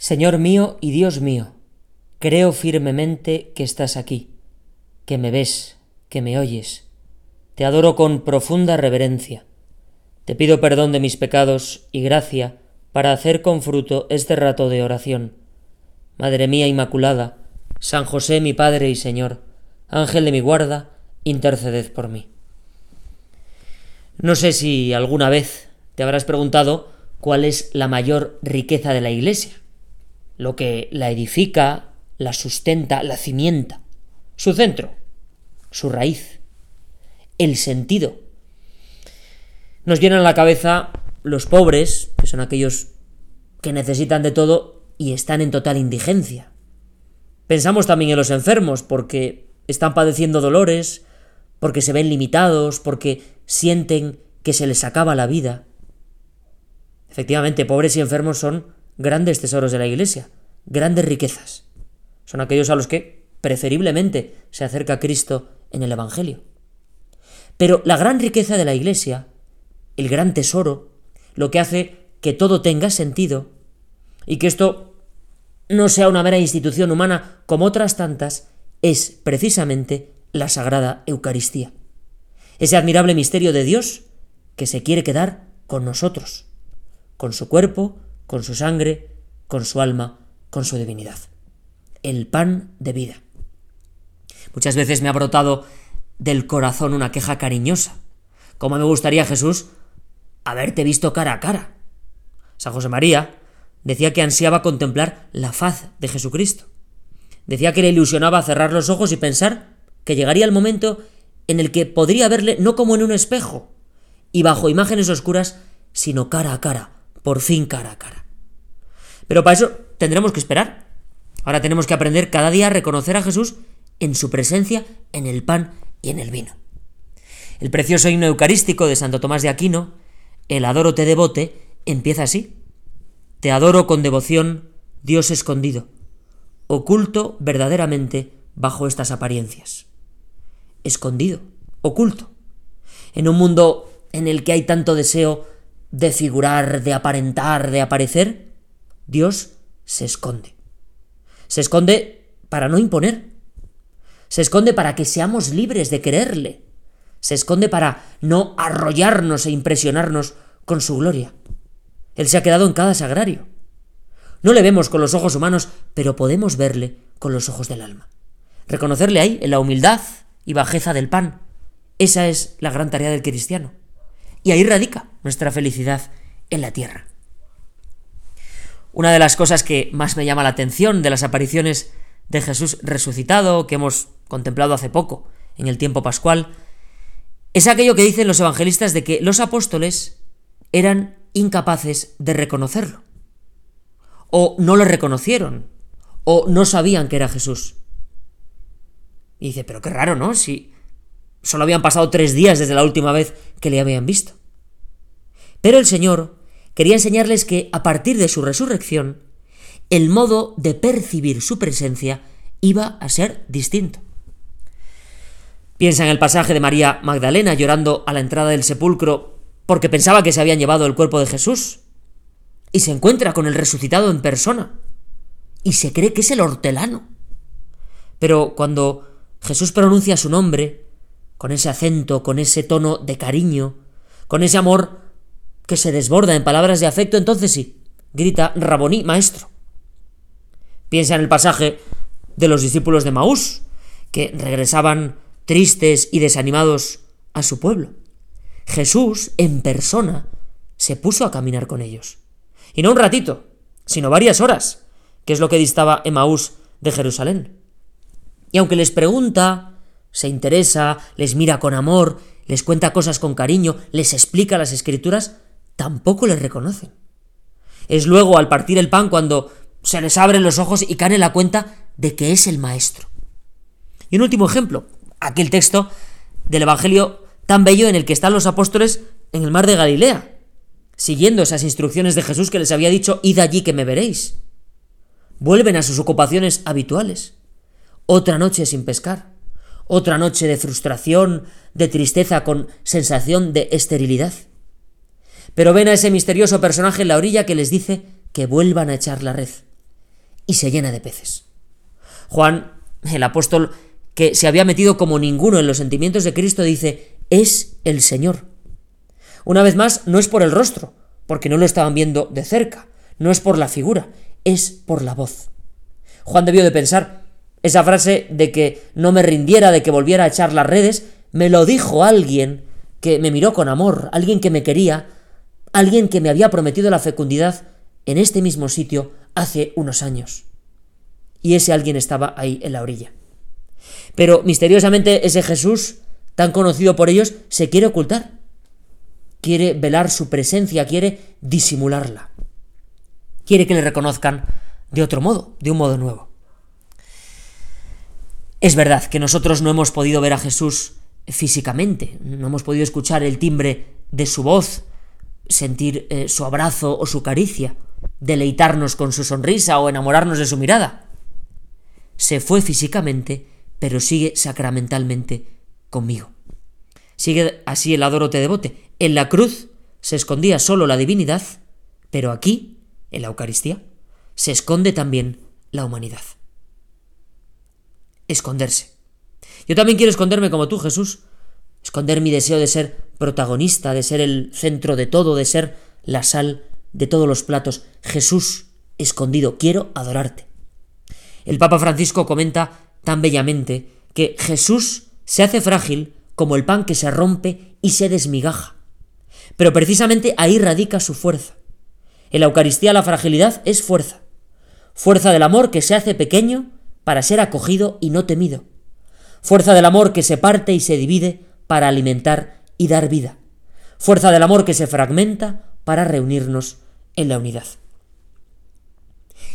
Señor mío y Dios mío, creo firmemente que estás aquí, que me ves, que me oyes. Te adoro con profunda reverencia. Te pido perdón de mis pecados y gracia para hacer con fruto este rato de oración. Madre mía Inmaculada, San José mi Padre y Señor, Ángel de mi guarda, interceded por mí. No sé si alguna vez te habrás preguntado cuál es la mayor riqueza de la Iglesia, lo que la edifica, la sustenta, la cimienta, su centro, su raíz, el sentido. Nos llenan la cabeza los pobres, que son aquellos que necesitan de todo y están en total indigencia. Pensamos también en los enfermos, porque están padeciendo dolores, porque se ven limitados, porque sienten que se les acaba la vida. Efectivamente, pobres y enfermos son grandes tesoros de la Iglesia, grandes riquezas. Son aquellos a los que preferiblemente se acerca Cristo en el Evangelio. Pero la gran riqueza de la Iglesia, el gran tesoro, lo que hace que todo tenga sentido y que esto no sea una mera institución humana como otras tantas, es precisamente la Sagrada Eucaristía. Ese admirable misterio de Dios que se quiere quedar con nosotros, con su cuerpo, con su sangre, con su alma, con su divinidad. El pan de vida. Muchas veces me ha brotado del corazón una queja cariñosa. ¿Cómo me gustaría, Jesús, haberte visto cara a cara? San José María decía que ansiaba contemplar la faz de Jesucristo. Decía que le ilusionaba cerrar los ojos y pensar que llegaría el momento en el que podría verle no como en un espejo y bajo imágenes oscuras, sino cara a cara, por fin cara a cara. Pero para eso tendremos que esperar. Ahora tenemos que aprender cada día a reconocer a Jesús en su presencia en el pan y en el vino. El precioso himno eucarístico de Santo Tomás de Aquino, el Adoro te devote, empieza así. Te adoro con devoción, Dios escondido, oculto verdaderamente bajo estas apariencias. Escondido, oculto. En un mundo en el que hay tanto deseo de figurar, de aparentar, de aparecer, Dios se esconde. Se esconde para no imponer. Se esconde para que seamos libres de quererle. Se esconde para no arrollarnos e impresionarnos con su gloria. Él se ha quedado en cada sagrario. No le vemos con los ojos humanos, pero podemos verle con los ojos del alma. Reconocerle ahí en la humildad y bajeza del pan. Esa es la gran tarea del cristiano. Y ahí radica nuestra felicidad en la tierra. Una de las cosas que más me llama la atención de las apariciones de Jesús resucitado que hemos contemplado hace poco, en el tiempo pascual, es aquello que dicen los evangelistas de que los apóstoles eran incapaces de reconocerlo. O no lo reconocieron. O no sabían que era Jesús. Y dice, pero qué raro, ¿no? Si solo habían pasado tres días desde la última vez que le habían visto. Pero el Señor quería enseñarles que a partir de su resurrección, el modo de percibir su presencia iba a ser distinto. Piensa en el pasaje de María Magdalena llorando a la entrada del sepulcro porque pensaba que se habían llevado el cuerpo de Jesús, y se encuentra con el resucitado en persona, y se cree que es el hortelano. Pero cuando Jesús pronuncia su nombre, con ese acento, con ese tono de cariño, con ese amor que se desborda en palabras de afecto, entonces sí, grita Raboní, maestro. Piensa en el pasaje de los discípulos de Maús, que regresaban tristes y desanimados a su pueblo. Jesús, en persona, se puso a caminar con ellos. Y no un ratito, sino varias horas, que es lo que distaba Emaús de Jerusalén. Y aunque les pregunta, se interesa, les mira con amor, les cuenta cosas con cariño, les explica las escrituras, tampoco les reconocen. Es luego al partir el pan cuando se les abren los ojos y caen en la cuenta de que es el Maestro. Y un último ejemplo, aquel texto del Evangelio tan bello en el que están los apóstoles en el mar de Galilea, siguiendo esas instrucciones de Jesús que les había dicho, id allí que me veréis. Vuelven a sus ocupaciones habituales. Otra noche sin pescar. Otra noche de frustración, de tristeza con sensación de esterilidad. Pero ven a ese misterioso personaje en la orilla que les dice que vuelvan a echar la red. y se llena de peces. Juan, el apóstol que se había metido como ninguno en los sentimientos de Cristo, dice, es el Señor. Una vez más, no es por el rostro, porque no lo estaban viendo de cerca, no es por la figura, es por la voz. Juan debió de pensar, esa frase de que no me rindiera, de que volviera a echar las redes, me lo dijo alguien que me miró con amor, alguien que me quería, alguien que me había prometido la fecundidad en este mismo sitio hace unos años. Y ese alguien estaba ahí en la orilla. Pero misteriosamente ese Jesús, tan conocido por ellos, se quiere ocultar. Quiere velar su presencia, quiere disimularla. Quiere que le reconozcan de otro modo, de un modo nuevo. Es verdad que nosotros no hemos podido ver a Jesús físicamente, no hemos podido escuchar el timbre de su voz, sentir eh, su abrazo o su caricia, deleitarnos con su sonrisa o enamorarnos de su mirada. Se fue físicamente, pero sigue sacramentalmente conmigo. Sigue así el adoro te devote. En la cruz se escondía solo la divinidad, pero aquí, en la Eucaristía, se esconde también la humanidad. Esconderse. Yo también quiero esconderme como tú, Jesús. Esconder mi deseo de ser protagonista, de ser el centro de todo, de ser la sal de todos los platos. Jesús, escondido, quiero adorarte. El Papa Francisco comenta tan bellamente que Jesús se hace frágil como el pan que se rompe y se desmigaja. Pero precisamente ahí radica su fuerza. En la Eucaristía la fragilidad es fuerza. Fuerza del amor que se hace pequeño para ser acogido y no temido fuerza del amor que se parte y se divide para alimentar y dar vida, fuerza del amor que se fragmenta para reunirnos en la unidad.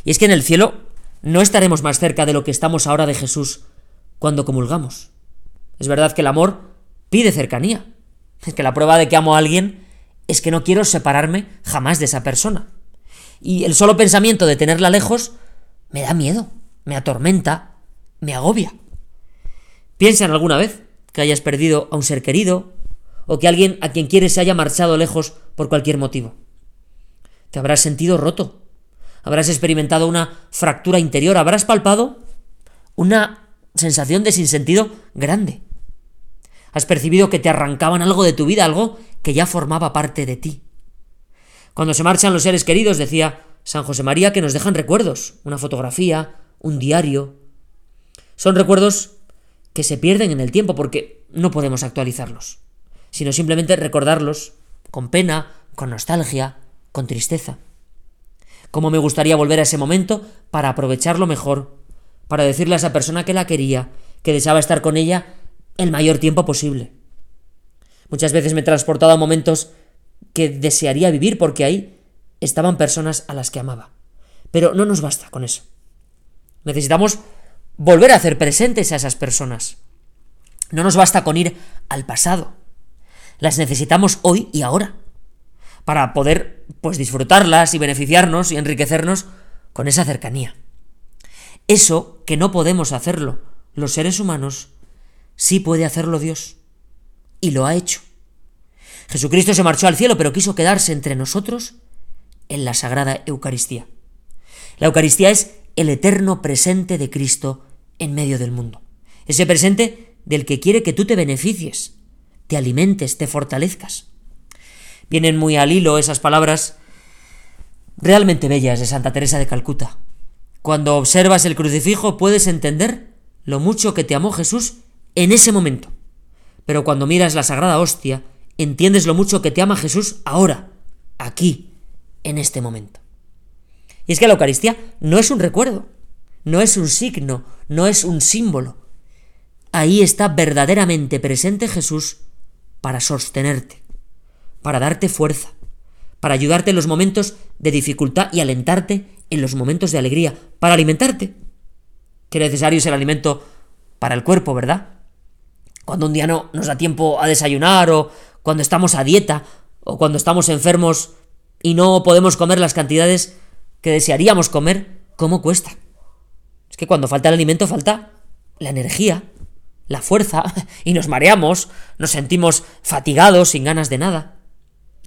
Y es que en el cielo no estaremos más cerca de lo que estamos ahora de Jesús cuando comulgamos. Es verdad que el amor pide cercanía. Es que la prueba de que amo a alguien es que no quiero separarme jamás de esa persona. Y el solo pensamiento de tenerla lejos me da miedo, me atormenta, me agobia. Piensa en alguna vez que hayas perdido a un ser querido o que alguien a quien quieres se haya marchado lejos por cualquier motivo. Te habrás sentido roto, habrás experimentado una fractura interior, habrás palpado una sensación de sinsentido grande. Has percibido que te arrancaban algo de tu vida, algo que ya formaba parte de ti. Cuando se marchan los seres queridos, decía San José María, que nos dejan recuerdos, una fotografía, un diario. Son recuerdos que se pierden en el tiempo porque no podemos actualizarlos, sino simplemente recordarlos con pena, con nostalgia, con tristeza. Cómo me gustaría volver a ese momento para aprovecharlo mejor, para decirle a esa persona que la quería, que deseaba estar con ella el mayor tiempo posible. Muchas veces me he transportado a momentos que desearía vivir porque ahí estaban personas a las que amaba. Pero no nos basta con eso. Necesitamos volver a hacer presentes a esas personas. No nos basta con ir al pasado. Las necesitamos hoy y ahora para poder pues disfrutarlas y beneficiarnos y enriquecernos con esa cercanía. Eso que no podemos hacerlo los seres humanos, sí puede hacerlo Dios. Y lo ha hecho. Jesucristo se marchó al cielo, pero quiso quedarse entre nosotros en la Sagrada Eucaristía. La Eucaristía es el eterno presente de Cristo en medio del mundo. Ese presente del que quiere que tú te beneficies, te alimentes, te fortalezcas. Vienen muy al hilo esas palabras realmente bellas de Santa Teresa de Calcuta. Cuando observas el crucifijo puedes entender lo mucho que te amó Jesús en ese momento. Pero cuando miras la sagrada hostia, entiendes lo mucho que te ama Jesús ahora, aquí, en este momento. Y es que la Eucaristía no es un recuerdo, no es un signo, no es un símbolo. Ahí está verdaderamente presente Jesús para sostenerte, para darte fuerza, para ayudarte en los momentos de dificultad y alentarte en los momentos de alegría, para alimentarte. Qué necesario es el alimento para el cuerpo, ¿verdad? Cuando un día no nos da tiempo a desayunar o cuando estamos a dieta o cuando estamos enfermos y no podemos comer las cantidades que desearíamos comer, ¿cómo cuesta? Es que cuando falta el alimento falta la energía, la fuerza, y nos mareamos, nos sentimos fatigados, sin ganas de nada.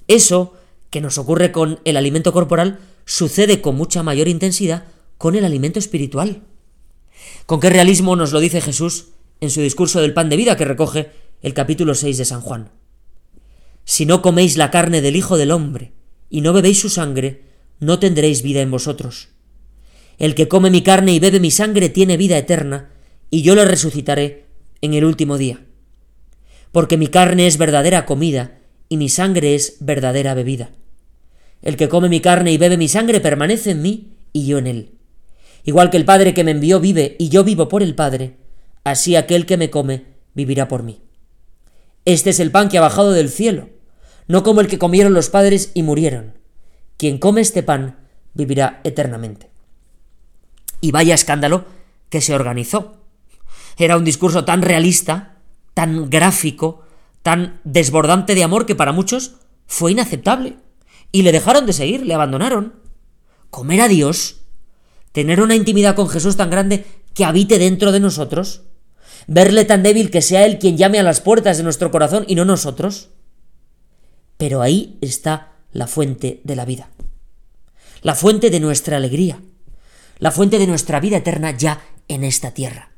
Eso que nos ocurre con el alimento corporal sucede con mucha mayor intensidad con el alimento espiritual. ¿Con qué realismo nos lo dice Jesús en su discurso del pan de vida que recoge el capítulo 6 de San Juan? Si no coméis la carne del Hijo del Hombre y no bebéis su sangre, no tendréis vida en vosotros. El que come mi carne y bebe mi sangre tiene vida eterna, y yo le resucitaré en el último día. Porque mi carne es verdadera comida, y mi sangre es verdadera bebida. El que come mi carne y bebe mi sangre permanece en mí, y yo en él. Igual que el Padre que me envió vive, y yo vivo por el Padre, así aquel que me come vivirá por mí. Este es el pan que ha bajado del cielo, no como el que comieron los padres y murieron. Quien come este pan vivirá eternamente. Y vaya escándalo que se organizó. Era un discurso tan realista, tan gráfico, tan desbordante de amor que para muchos fue inaceptable. Y le dejaron de seguir, le abandonaron. Comer a Dios, tener una intimidad con Jesús tan grande que habite dentro de nosotros, verle tan débil que sea Él quien llame a las puertas de nuestro corazón y no nosotros. Pero ahí está la fuente de la vida, la fuente de nuestra alegría, la fuente de nuestra vida eterna ya en esta tierra.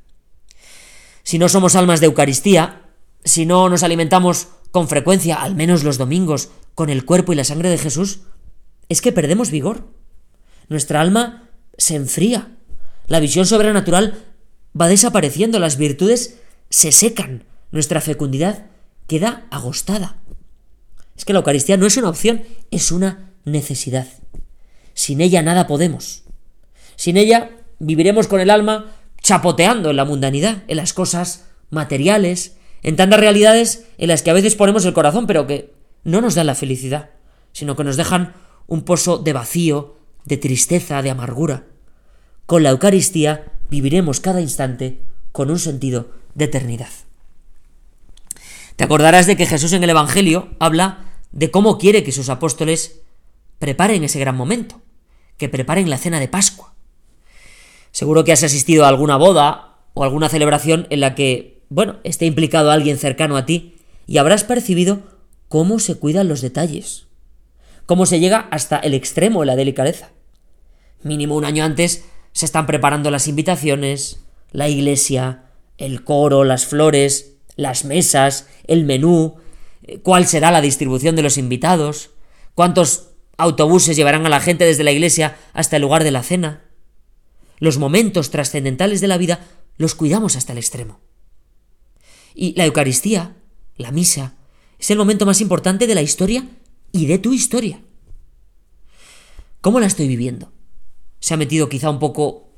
Si no somos almas de Eucaristía, si no nos alimentamos con frecuencia, al menos los domingos, con el cuerpo y la sangre de Jesús, es que perdemos vigor. Nuestra alma se enfría. La visión sobrenatural va desapareciendo, las virtudes se secan, nuestra fecundidad queda agostada. Es que la Eucaristía no es una opción, es una necesidad. Sin ella nada podemos. Sin ella viviremos con el alma chapoteando en la mundanidad, en las cosas materiales, en tantas realidades en las que a veces ponemos el corazón, pero que no nos dan la felicidad, sino que nos dejan un pozo de vacío, de tristeza, de amargura. Con la Eucaristía viviremos cada instante con un sentido de eternidad. Te acordarás de que Jesús en el Evangelio habla de cómo quiere que sus apóstoles preparen ese gran momento, que preparen la cena de Pascua. Seguro que has asistido a alguna boda o alguna celebración en la que, bueno, esté implicado alguien cercano a ti y habrás percibido cómo se cuidan los detalles, cómo se llega hasta el extremo de la delicadeza. Mínimo un año antes se están preparando las invitaciones, la iglesia, el coro, las flores, las mesas, el menú, cuál será la distribución de los invitados, cuántos autobuses llevarán a la gente desde la iglesia hasta el lugar de la cena los momentos trascendentales de la vida los cuidamos hasta el extremo. Y la Eucaristía, la misa, es el momento más importante de la historia y de tu historia. ¿Cómo la estoy viviendo? Se ha metido quizá un poco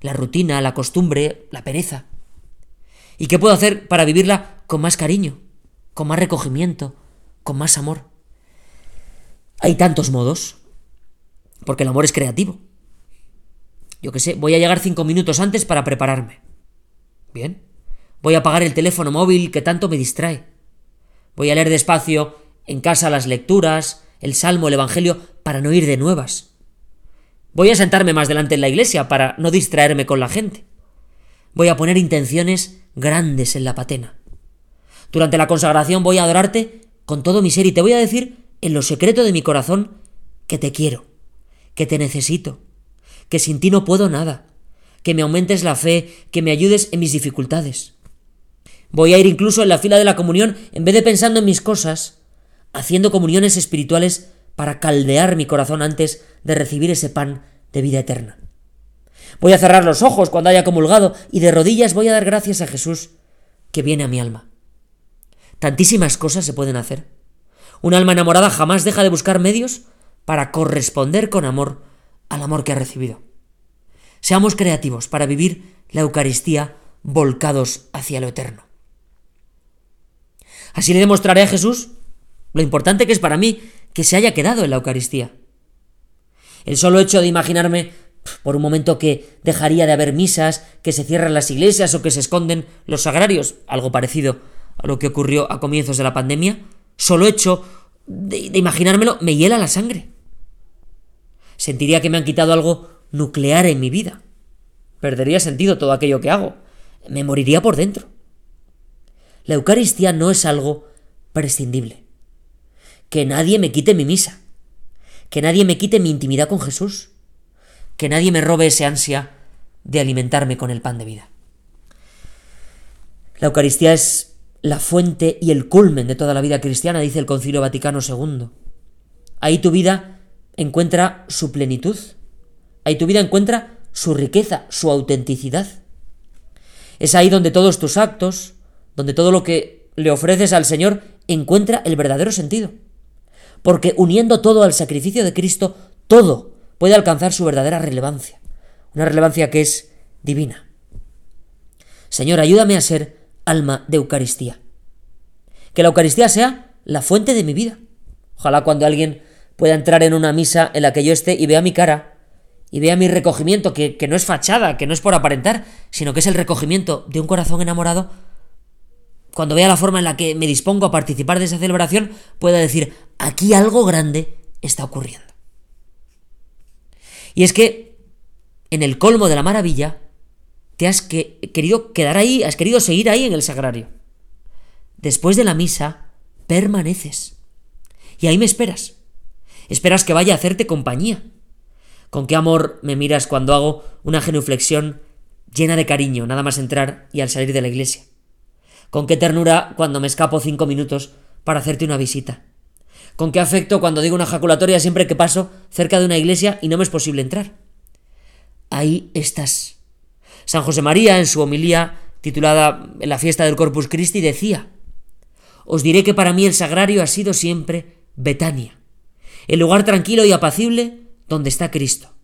la rutina, la costumbre, la pereza. ¿Y qué puedo hacer para vivirla con más cariño, con más recogimiento, con más amor? Hay tantos modos, porque el amor es creativo. Yo qué sé, voy a llegar cinco minutos antes para prepararme. Bien. Voy a apagar el teléfono móvil que tanto me distrae. Voy a leer despacio en casa las lecturas, el salmo, el evangelio, para no ir de nuevas. Voy a sentarme más delante en la iglesia para no distraerme con la gente. Voy a poner intenciones grandes en la patena. Durante la consagración voy a adorarte con todo mi ser y te voy a decir en lo secreto de mi corazón que te quiero, que te necesito, que sin ti no puedo nada, que me aumentes la fe, que me ayudes en mis dificultades. Voy a ir incluso en la fila de la comunión en vez de pensando en mis cosas, haciendo comuniones espirituales para caldear mi corazón antes de recibir ese pan de vida eterna. Voy a cerrar los ojos cuando haya comulgado y de rodillas voy a dar gracias a Jesús que viene a mi alma. Tantísimas cosas se pueden hacer. Un alma enamorada jamás deja de buscar medios para corresponder con amor al amor que ha recibido. Seamos creativos para vivir la Eucaristía volcados hacia lo eterno. Así le demostraré a Jesús lo importante que es para mí que se haya quedado en la Eucaristía. El solo hecho de imaginarme por un momento que dejaría de haber misas, que se cierran las iglesias o que se esconden los sagrarios, algo parecido a lo que ocurrió a comienzos de la pandemia, solo hecho de, de imaginármelo me hiela la sangre. Sentiría que me han quitado algo nuclear en mi vida. Perdería sentido todo aquello que hago. Me moriría por dentro. La Eucaristía no es algo prescindible. Que nadie me quite mi misa. Que nadie me quite mi intimidad con Jesús. que nadie me robe ese ansia de alimentarme con el pan de vida. La Eucaristía es la fuente y el culmen de toda la vida cristiana, dice el Concilio Vaticano II. Ahí tu vida encuentra su plenitud, ahí tu vida encuentra su riqueza, su autenticidad. Es ahí donde todos tus actos, donde todo lo que le ofreces al Señor encuentra el verdadero sentido. Porque uniendo todo al sacrificio de Cristo, todo puede alcanzar su verdadera relevancia, una relevancia que es divina. Señor, ayúdame a ser alma de Eucaristía. Que la Eucaristía sea la fuente de mi vida. Ojalá cuando alguien pueda entrar en una misa en la que yo esté y vea mi cara, y vea mi recogimiento, que, que no es fachada, que no es por aparentar, sino que es el recogimiento de un corazón enamorado, cuando vea la forma en la que me dispongo a participar de esa celebración, pueda decir, aquí algo grande está ocurriendo. Y es que, en el colmo de la maravilla, te has querido quedar ahí, has querido seguir ahí en el sagrario. Después de la misa, permaneces. Y ahí me esperas. Esperas que vaya a hacerte compañía. Con qué amor me miras cuando hago una genuflexión llena de cariño, nada más entrar y al salir de la iglesia. Con qué ternura cuando me escapo cinco minutos para hacerte una visita. Con qué afecto cuando digo una jaculatoria siempre que paso cerca de una iglesia y no me es posible entrar. Ahí estás. San José María, en su homilía titulada En la fiesta del Corpus Christi, decía: Os diré que para mí el sagrario ha sido siempre Betania, el lugar tranquilo y apacible donde está Cristo,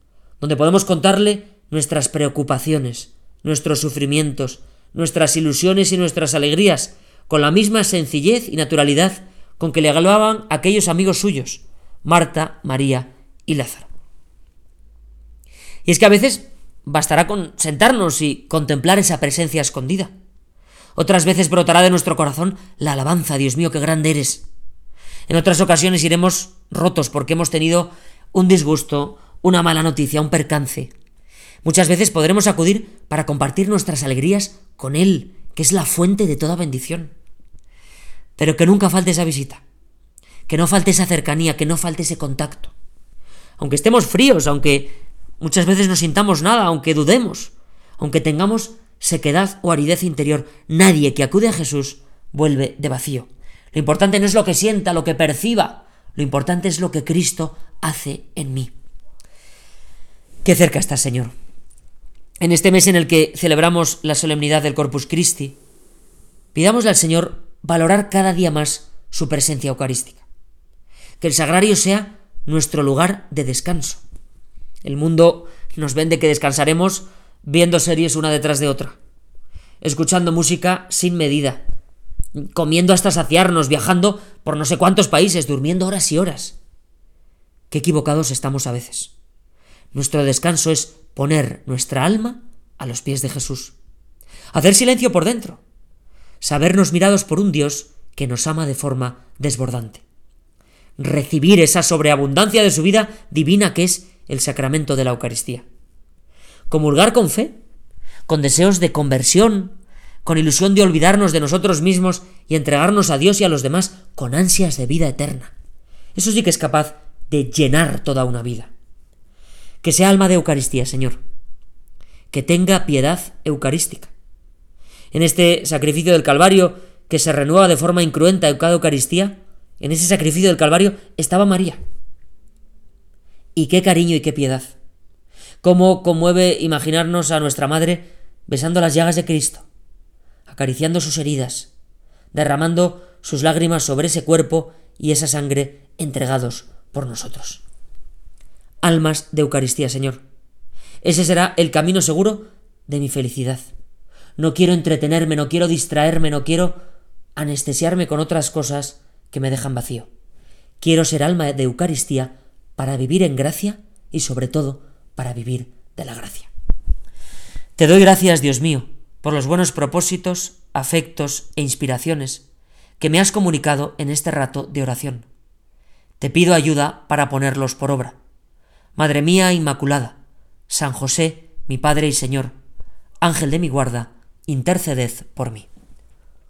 donde podemos contarle nuestras preocupaciones, nuestros sufrimientos, nuestras ilusiones y nuestras alegrías, con la misma sencillez y naturalidad con que le hablaban aquellos amigos suyos, Marta, María y Lázaro. Y es que a veces bastará con sentarnos y contemplar esa presencia escondida. Otras veces brotará de nuestro corazón la alabanza, Dios mío, qué grande eres. En otras ocasiones iremos rotos porque hemos tenido un disgusto, una mala noticia, un percance. Muchas veces podremos acudir para compartir nuestras alegrías con Él, que es la fuente de toda bendición. Pero que nunca falte esa visita, que no falte esa cercanía, que no falte ese contacto. Aunque estemos fríos, aunque muchas veces no sintamos nada, aunque dudemos, aunque tengamos sequedad o aridez interior, nadie que acude a Jesús vuelve de vacío. Lo importante no es lo que sienta, lo que perciba, lo importante es lo que Cristo hace en mí. Qué cerca está, Señor. En este mes en el que celebramos la solemnidad del Corpus Christi, pidámosle al Señor valorar cada día más su presencia eucarística. Que el sagrario sea nuestro lugar de descanso. El mundo nos vende que descansaremos viendo series una detrás de otra, escuchando música sin medida, comiendo hasta saciarnos, viajando por no sé cuántos países, durmiendo horas y horas. Qué equivocados estamos a veces. Nuestro descanso es poner nuestra alma a los pies de Jesús. Hacer silencio por dentro. Sabernos mirados por un Dios que nos ama de forma desbordante. Recibir esa sobreabundancia de su vida divina que es el sacramento de la Eucaristía. Comulgar con fe, con deseos de conversión, con ilusión de olvidarnos de nosotros mismos y entregarnos a Dios y a los demás con ansias de vida eterna. Eso sí que es capaz de llenar toda una vida que sea alma de Eucaristía, Señor, que tenga piedad eucarística. En este sacrificio del Calvario, que se renueva de forma incruenta en cada Eucaristía, en ese sacrificio del Calvario estaba María. Y qué cariño y qué piedad. Cómo conmueve imaginarnos a nuestra Madre besando las llagas de Cristo, acariciando sus heridas, derramando sus lágrimas sobre ese cuerpo y esa sangre entregados por nosotros almas de Eucaristía, Señor. Ese será el camino seguro de mi felicidad. No quiero entretenerme, no quiero distraerme, no quiero anestesiarme con otras cosas que me dejan vacío. Quiero ser alma de Eucaristía para vivir en gracia y sobre todo para vivir de la gracia. Te doy gracias, Dios mío, por los buenos propósitos, afectos e inspiraciones que me has comunicado en este rato de oración. Te pido ayuda para ponerlos por obra Madre mía Inmaculada, San José, mi Padre y Señor, Ángel de mi guarda, interceded por mí.